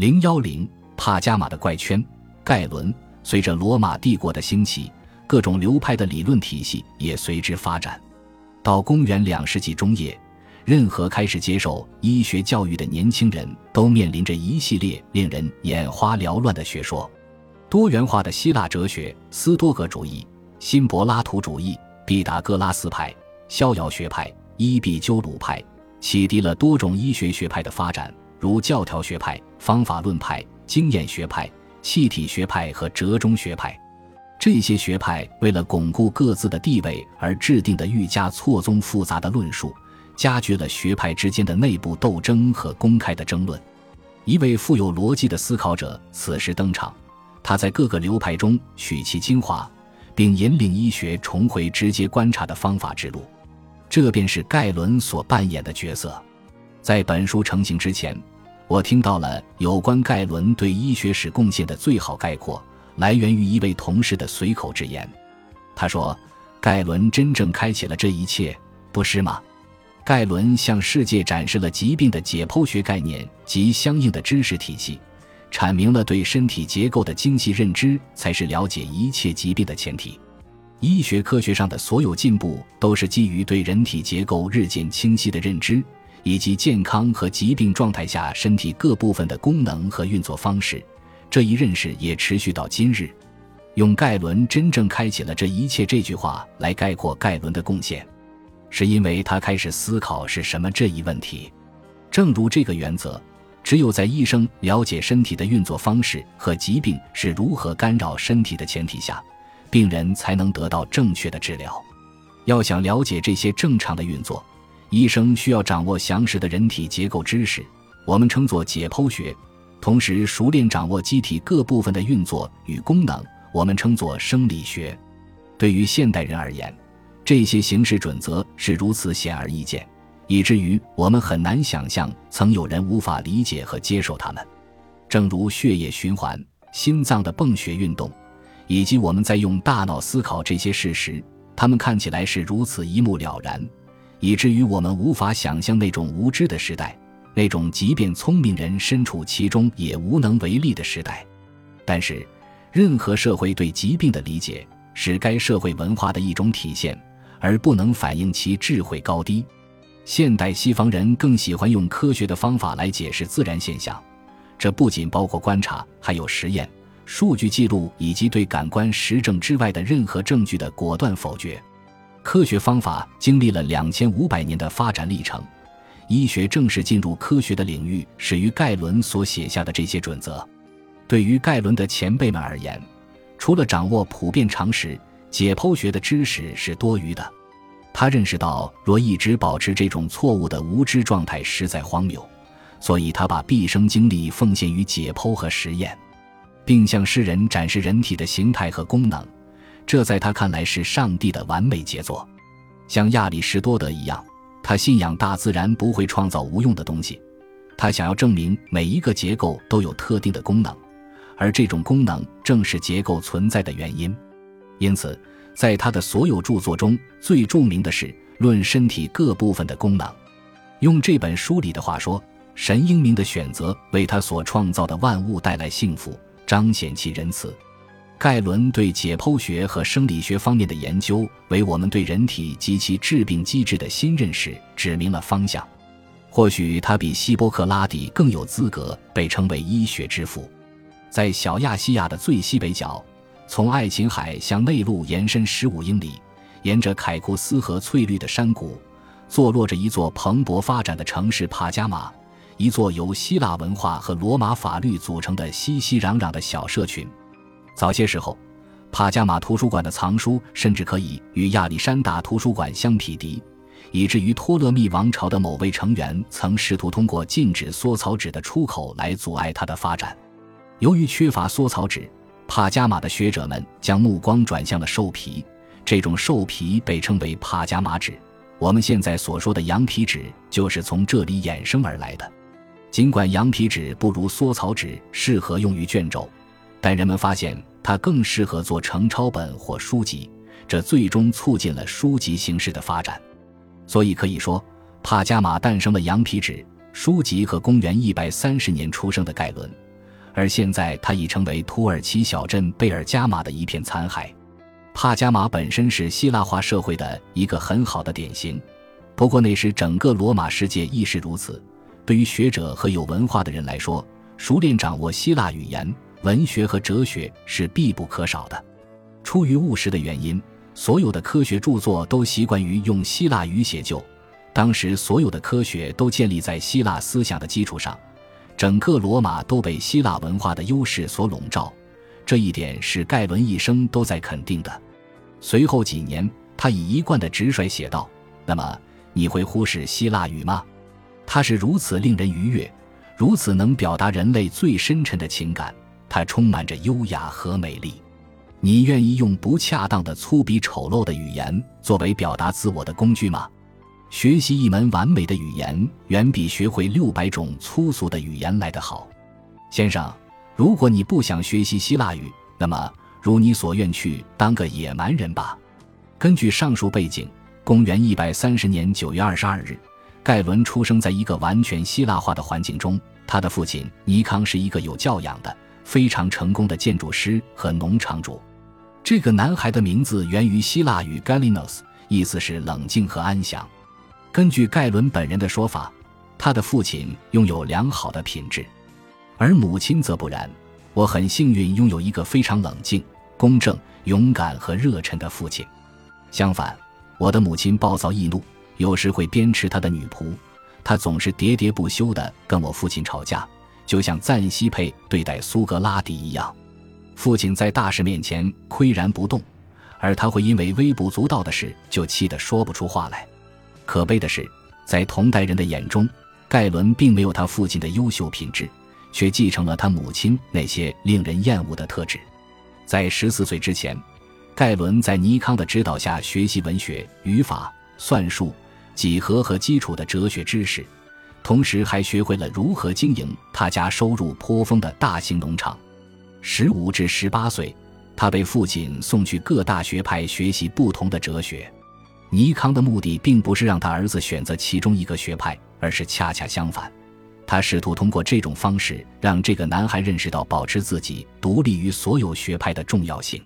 零幺零帕加马的怪圈，盖伦。随着罗马帝国的兴起，各种流派的理论体系也随之发展。到公元两世纪中叶，任何开始接受医学教育的年轻人都面临着一系列令人眼花缭乱的学说：多元化的希腊哲学、斯多葛主义、新柏拉图主义、毕达哥拉斯派、逍遥学派、伊壁鸠鲁派，启迪了多种医学学派的发展，如教条学派、方法论派、经验学派、气体学派和折中学派。这些学派为了巩固各自的地位而制定的愈加错综复杂的论述，加剧了学派之间的内部斗争和公开的争论。一位富有逻辑的思考者此时登场，他在各个流派中取其精华，并引领医学重回直接观察的方法之路。这便是盖伦所扮演的角色。在本书成型之前，我听到了有关盖伦对医学史贡献的最好概括。来源于一位同事的随口之言，他说：“盖伦真正开启了这一切，不是吗？”盖伦向世界展示了疾病的解剖学概念及相应的知识体系，阐明了对身体结构的精细认知才是了解一切疾病的前提。医学科学上的所有进步都是基于对人体结构日渐清晰的认知，以及健康和疾病状态下身体各部分的功能和运作方式。这一认识也持续到今日。用盖伦真正开启了这一切这句话来概括盖伦的贡献，是因为他开始思考是什么这一问题。正如这个原则，只有在医生了解身体的运作方式和疾病是如何干扰身体的前提下，病人才能得到正确的治疗。要想了解这些正常的运作，医生需要掌握详实的人体结构知识，我们称作解剖学。同时，熟练掌握机体各部分的运作与功能，我们称作生理学。对于现代人而言，这些形式准则是如此显而易见，以至于我们很难想象曾有人无法理解和接受它们。正如血液循环、心脏的泵血运动，以及我们在用大脑思考这些事实，他们看起来是如此一目了然，以至于我们无法想象那种无知的时代。那种即便聪明人身处其中也无能为力的时代，但是，任何社会对疾病的理解是该社会文化的一种体现，而不能反映其智慧高低。现代西方人更喜欢用科学的方法来解释自然现象，这不仅包括观察，还有实验、数据记录以及对感官实证之外的任何证据的果断否决。科学方法经历了两千五百年的发展历程。医学正式进入科学的领域，始于盖伦所写下的这些准则。对于盖伦的前辈们而言，除了掌握普遍常识，解剖学的知识是多余的。他认识到，若一直保持这种错误的无知状态，实在荒谬，所以他把毕生精力奉献于解剖和实验，并向世人展示人体的形态和功能。这在他看来是上帝的完美杰作，像亚里士多德一样。他信仰大自然不会创造无用的东西，他想要证明每一个结构都有特定的功能，而这种功能正是结构存在的原因。因此，在他的所有著作中最著名的是《论身体各部分的功能》。用这本书里的话说，神英明的选择为他所创造的万物带来幸福，彰显其仁慈。盖伦对解剖学和生理学方面的研究，为我们对人体及其致病机制的新认识指明了方向。或许他比希波克拉底更有资格被称为医学之父。在小亚细亚的最西北角，从爱琴海向内陆延伸十五英里，沿着凯库斯河翠绿的山谷，坐落着一座蓬勃发展的城市帕加马，一座由希腊文化和罗马法律组成的熙熙攘攘的小社群。早些时候，帕加马图书馆的藏书甚至可以与亚历山大图书馆相匹敌，以至于托勒密王朝的某位成员曾试图通过禁止缩草纸的出口来阻碍它的发展。由于缺乏缩草纸，帕加马的学者们将目光转向了兽皮，这种兽皮被称为帕加马纸。我们现在所说的羊皮纸就是从这里衍生而来的。尽管羊皮纸不如缩草纸适合用于卷轴，但人们发现。它更适合做成抄本或书籍，这最终促进了书籍形式的发展。所以可以说，帕加马诞生了羊皮纸书籍和公元一百三十年出生的盖伦，而现在他已成为土耳其小镇贝尔加马的一片残骸。帕加马本身是希腊化社会的一个很好的典型，不过那时整个罗马世界亦是如此。对于学者和有文化的人来说，熟练掌握希腊语言、文学和哲学是必不可少的。出于务实的原因，所有的科学著作都习惯于用希腊语写就。当时所有的科学都建立在希腊思想的基础上，整个罗马都被希腊文化的优势所笼罩。这一点是盖伦一生都在肯定的。随后几年，他以一贯的直率写道：“那么你会忽视希腊语吗？它是如此令人愉悦，如此能表达人类最深沉的情感，它充满着优雅和美丽。你愿意用不恰当的粗鄙丑陋的语言作为表达自我的工具吗？学习一门完美的语言，远比学会六百种粗俗的语言来得好，先生。”如果你不想学习希腊语，那么如你所愿去当个野蛮人吧。根据上述背景，公元一百三十年九月二十二日，盖伦出生在一个完全希腊化的环境中。他的父亲尼康是一个有教养的、非常成功的建筑师和农场主。这个男孩的名字源于希腊语 “Galinos”，意思是冷静和安详。根据盖伦本人的说法，他的父亲拥有良好的品质。而母亲则不然，我很幸运拥有一个非常冷静、公正、勇敢和热忱的父亲。相反，我的母亲暴躁易怒，有时会鞭笞她的女仆。她总是喋喋不休地跟我父亲吵架，就像赞西佩对待苏格拉底一样。父亲在大事面前岿然不动，而他会因为微不足道的事就气得说不出话来。可悲的是，在同代人的眼中，盖伦并没有他父亲的优秀品质。却继承了他母亲那些令人厌恶的特质。在十四岁之前，盖伦在尼康的指导下学习文学、语法、算术、几何和基础的哲学知识，同时还学会了如何经营他家收入颇丰的大型农场。十五至十八岁，他被父亲送去各大学派学习不同的哲学。尼康的目的并不是让他儿子选择其中一个学派，而是恰恰相反。他试图通过这种方式让这个男孩认识到保持自己独立于所有学派的重要性。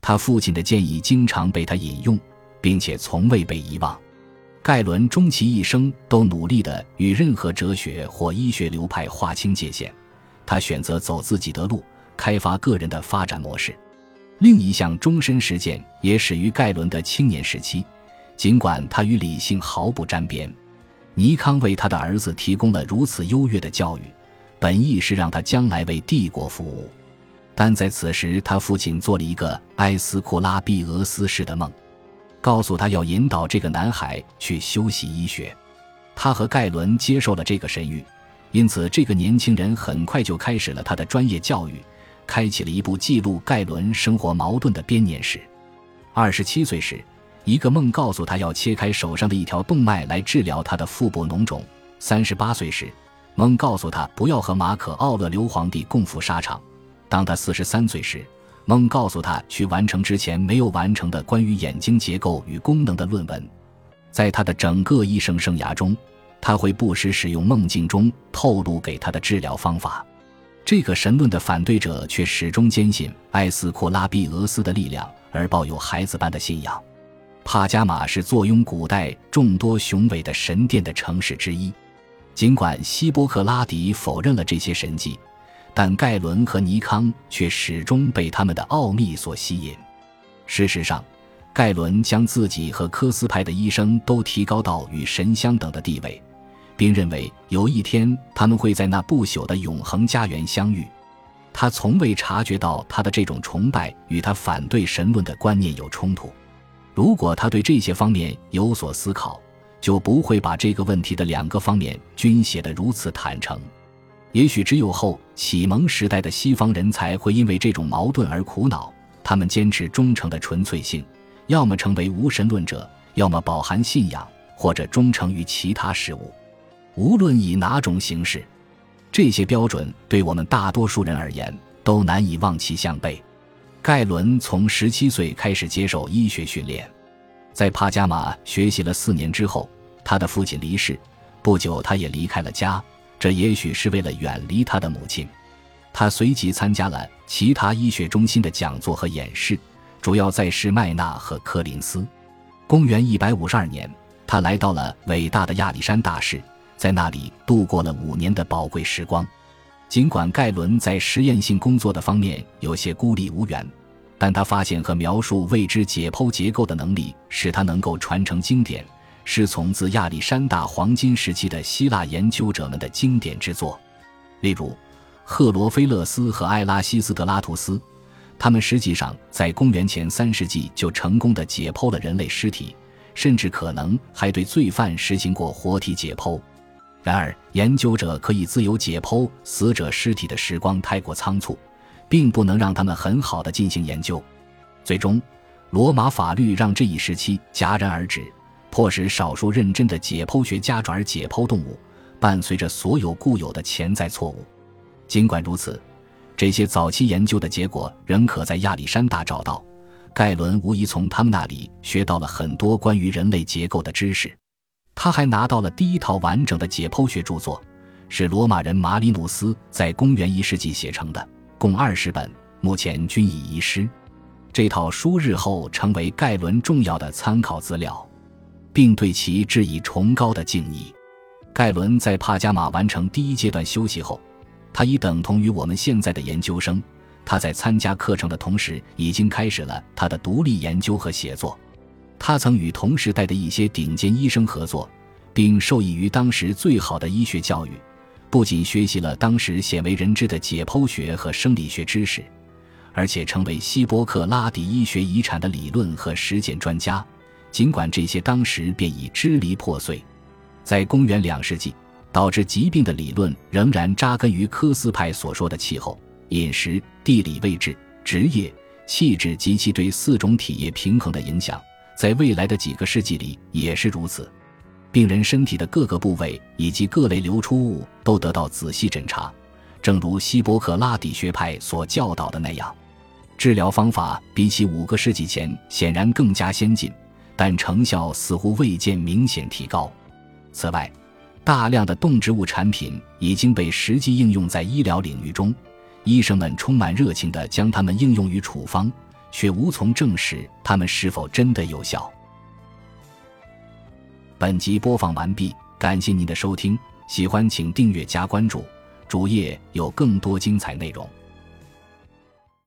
他父亲的建议经常被他引用，并且从未被遗忘。盖伦终其一生都努力地与任何哲学或医学流派划清界限。他选择走自己的路，开发个人的发展模式。另一项终身实践也始于盖伦的青年时期，尽管他与理性毫不沾边。尼康为他的儿子提供了如此优越的教育，本意是让他将来为帝国服务。但在此时，他父亲做了一个埃斯库拉庇俄斯式的梦，告诉他要引导这个男孩去修习医学。他和盖伦接受了这个神谕，因此这个年轻人很快就开始了他的专业教育，开启了一部记录盖伦生活矛盾的编年史。二十七岁时。一个梦告诉他要切开手上的一条动脉来治疗他的腹部脓肿。三十八岁时，梦告诉他不要和马可·奥勒留皇帝共赴沙场。当他四十三岁时，梦告诉他去完成之前没有完成的关于眼睛结构与功能的论文。在他的整个医生生涯中，他会不时使用梦境中透露给他的治疗方法。这个神论的反对者却始终坚信艾斯库拉庇俄斯的力量，而抱有孩子般的信仰。帕加马是坐拥古代众多雄伟的神殿的城市之一，尽管希波克拉底否认了这些神迹，但盖伦和尼康却始终被他们的奥秘所吸引。事实上，盖伦将自己和科斯派的医生都提高到与神相等的地位，并认为有一天他们会在那不朽的永恒家园相遇。他从未察觉到他的这种崇拜与他反对神论的观念有冲突。如果他对这些方面有所思考，就不会把这个问题的两个方面均写得如此坦诚。也许只有后启蒙时代的西方人才会因为这种矛盾而苦恼。他们坚持忠诚的纯粹性，要么成为无神论者，要么饱含信仰，或者忠诚于其他事物。无论以哪种形式，这些标准对我们大多数人而言都难以望其项背。盖伦从十七岁开始接受医学训练，在帕加马学习了四年之后，他的父亲离世，不久他也离开了家。这也许是为了远离他的母亲。他随即参加了其他医学中心的讲座和演示，主要在施麦纳和柯林斯。公元一百五十二年，他来到了伟大的亚历山大市，在那里度过了五年的宝贵时光。尽管盖伦在实验性工作的方面有些孤立无援，但他发现和描述未知解剖结构的能力，使他能够传承经典，是从自亚历山大黄金时期的希腊研究者们的经典之作。例如，赫罗菲勒斯和埃拉西斯德拉图斯，他们实际上在公元前三世纪就成功的解剖了人类尸体，甚至可能还对罪犯实行过活体解剖。然而，研究者可以自由解剖死者尸体的时光太过仓促，并不能让他们很好的进行研究。最终，罗马法律让这一时期戛然而止，迫使少数认真的解剖学家转而解剖动物，伴随着所有固有的潜在错误。尽管如此，这些早期研究的结果仍可在亚历山大找到。盖伦无疑从他们那里学到了很多关于人类结构的知识。他还拿到了第一套完整的解剖学著作，是罗马人马里努斯在公元一世纪写成的，共二十本，目前均已遗失。这套书日后成为盖伦重要的参考资料，并对其致以崇高的敬意。盖伦在帕加马完成第一阶段修习后，他已等同于我们现在的研究生。他在参加课程的同时，已经开始了他的独立研究和写作。他曾与同时代的一些顶尖医生合作，并受益于当时最好的医学教育，不仅学习了当时鲜为人知的解剖学和生理学知识，而且成为希波克拉底医学遗产的理论和实践专家。尽管这些当时便已支离破碎，在公元两世纪，导致疾病的理论仍然扎根于科斯派所说的气候、饮食、地理位置、职业、气质及其对四种体液平衡的影响。在未来的几个世纪里也是如此，病人身体的各个部位以及各类流出物都得到仔细诊查，正如希波克拉底学派所教导的那样。治疗方法比起五个世纪前显然更加先进，但成效似乎未见明显提高。此外，大量的动植物产品已经被实际应用在医疗领域中，医生们充满热情地将它们应用于处方。却无从证实它们是否真的有效。本集播放完毕，感谢您的收听，喜欢请订阅加关注，主页有更多精彩内容。